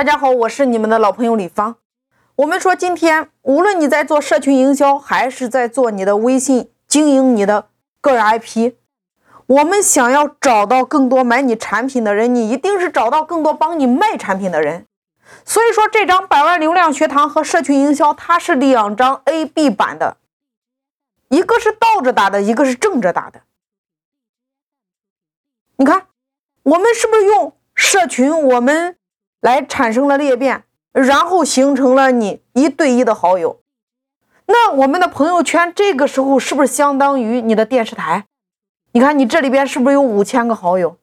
大家好，我是你们的老朋友李芳。我们说，今天无论你在做社群营销，还是在做你的微信经营你的个人 IP，我们想要找到更多买你产品的人，你一定是找到更多帮你卖产品的人。所以说，这张百万流量学堂和社群营销，它是两张 A、B 版的，一个是倒着打的，一个是正着打的。你看，我们是不是用社群？我们来产生了裂变，然后形成了你一对一的好友。那我们的朋友圈这个时候是不是相当于你的电视台？你看你这里边是不是有五千个好友？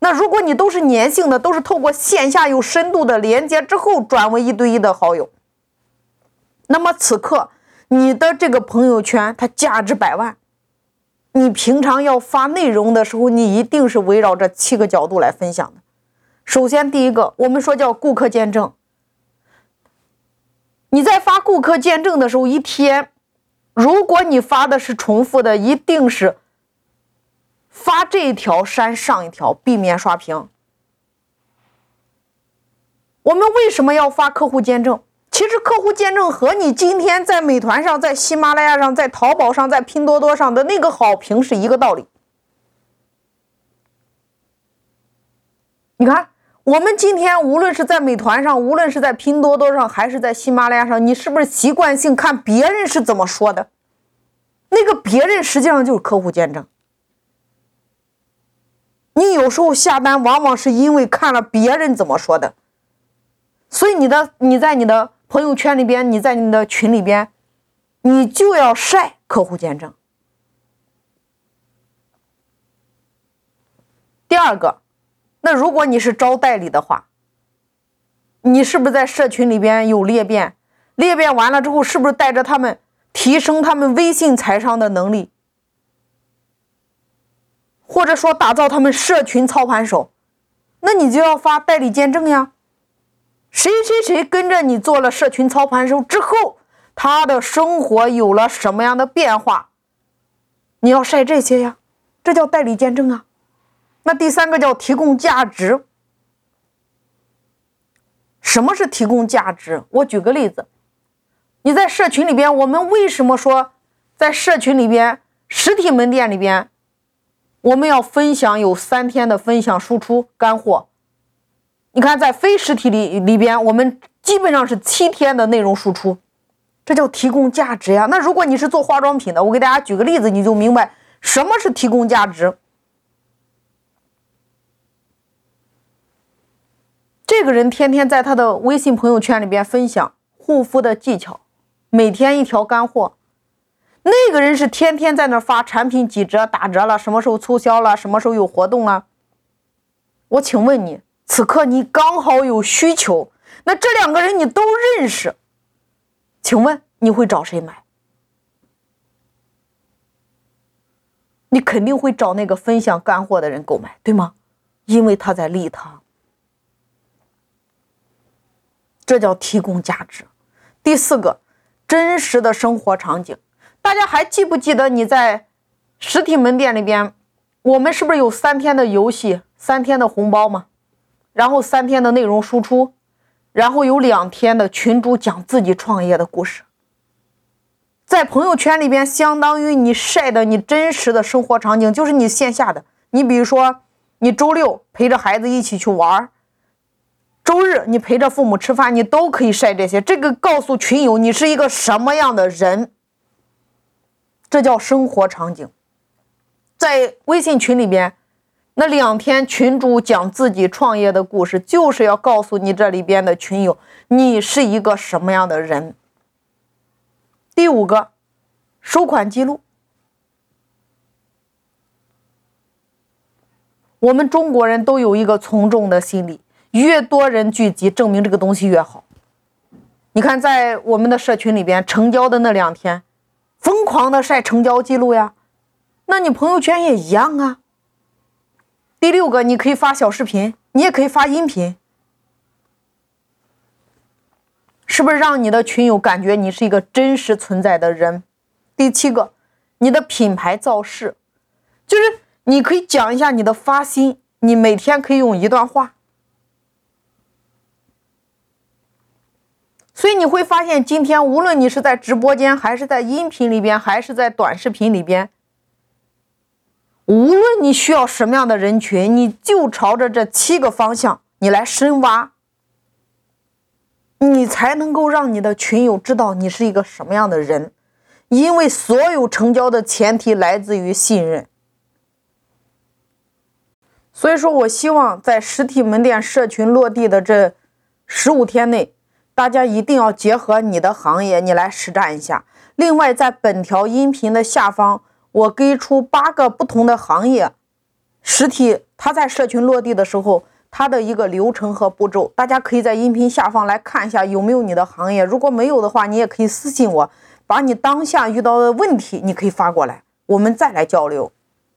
那如果你都是粘性的，都是透过线下有深度的连接之后转为一对一的好友，那么此刻你的这个朋友圈它价值百万。你平常要发内容的时候，你一定是围绕这七个角度来分享的。首先，第一个，我们说叫顾客见证。你在发顾客见证的时候，一天，如果你发的是重复的，一定是发这一条删上一条，避免刷屏。我们为什么要发客户见证？其实客户见证和你今天在美团上、在喜马拉雅上、在淘宝上、在拼多多上的那个好评是一个道理。你看，我们今天无论是在美团上，无论是在拼多多上，还是在喜马拉雅上，你是不是习惯性看别人是怎么说的？那个别人实际上就是客户见证。你有时候下单，往往是因为看了别人怎么说的，所以你的你在你的朋友圈里边，你在你的群里边，你就要晒客户见证。第二个。那如果你是招代理的话，你是不是在社群里边有裂变？裂变完了之后，是不是带着他们提升他们微信财商的能力，或者说打造他们社群操盘手？那你就要发代理见证呀。谁谁谁跟着你做了社群操盘手之后，他的生活有了什么样的变化？你要晒这些呀，这叫代理见证啊。那第三个叫提供价值。什么是提供价值？我举个例子，你在社群里边，我们为什么说在社群里边、实体门店里边，我们要分享有三天的分享输出干货？你看，在非实体里里边，我们基本上是七天的内容输出，这叫提供价值呀。那如果你是做化妆品的，我给大家举个例子，你就明白什么是提供价值。这个人天天在他的微信朋友圈里边分享护肤的技巧，每天一条干货。那个人是天天在那发产品几折、打折了，什么时候促销了，什么时候有活动了。我请问你，此刻你刚好有需求，那这两个人你都认识，请问你会找谁买？你肯定会找那个分享干货的人购买，对吗？因为他在利他。这叫提供价值。第四个，真实的生活场景。大家还记不记得你在实体门店里边，我们是不是有三天的游戏、三天的红包吗？然后三天的内容输出，然后有两天的群主讲自己创业的故事。在朋友圈里边，相当于你晒的你真实的生活场景，就是你线下的。你比如说，你周六陪着孩子一起去玩儿。周日你陪着父母吃饭，你都可以晒这些。这个告诉群友你是一个什么样的人，这叫生活场景。在微信群里边，那两天群主讲自己创业的故事，就是要告诉你这里边的群友你是一个什么样的人。第五个，收款记录。我们中国人都有一个从众的心理。越多人聚集，证明这个东西越好。你看，在我们的社群里边，成交的那两天，疯狂的晒成交记录呀。那你朋友圈也一样啊。第六个，你可以发小视频，你也可以发音频，是不是让你的群友感觉你是一个真实存在的人？第七个，你的品牌造势，就是你可以讲一下你的发心，你每天可以用一段话。所以你会发现，今天无论你是在直播间，还是在音频里边，还是在短视频里边，无论你需要什么样的人群，你就朝着这七个方向你来深挖，你才能够让你的群友知道你是一个什么样的人。因为所有成交的前提来自于信任，所以说我希望在实体门店社群落地的这十五天内。大家一定要结合你的行业，你来实战一下。另外，在本条音频的下方，我给出八个不同的行业实体，它在社群落地的时候，它的一个流程和步骤，大家可以在音频下方来看一下有没有你的行业。如果没有的话，你也可以私信我，把你当下遇到的问题，你可以发过来，我们再来交流。